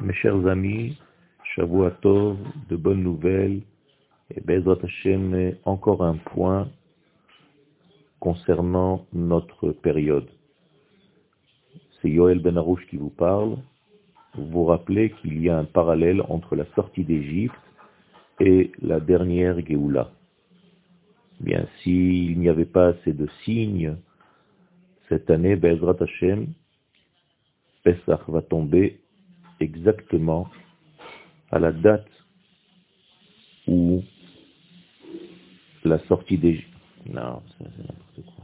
Mes chers amis, Tov, de bonnes nouvelles, et Bezrat Hashem, encore un point concernant notre période. C'est Yoel Ben Arouche qui vous parle. Vous vous rappelez qu'il y a un parallèle entre la sortie d'Égypte et la dernière Géoula. Bien, s'il n'y avait pas assez de signes, cette année, Bezrat Hashem, Pesach va tomber exactement à la date où la sortie d'Égypte. Non, c'est n'importe quoi.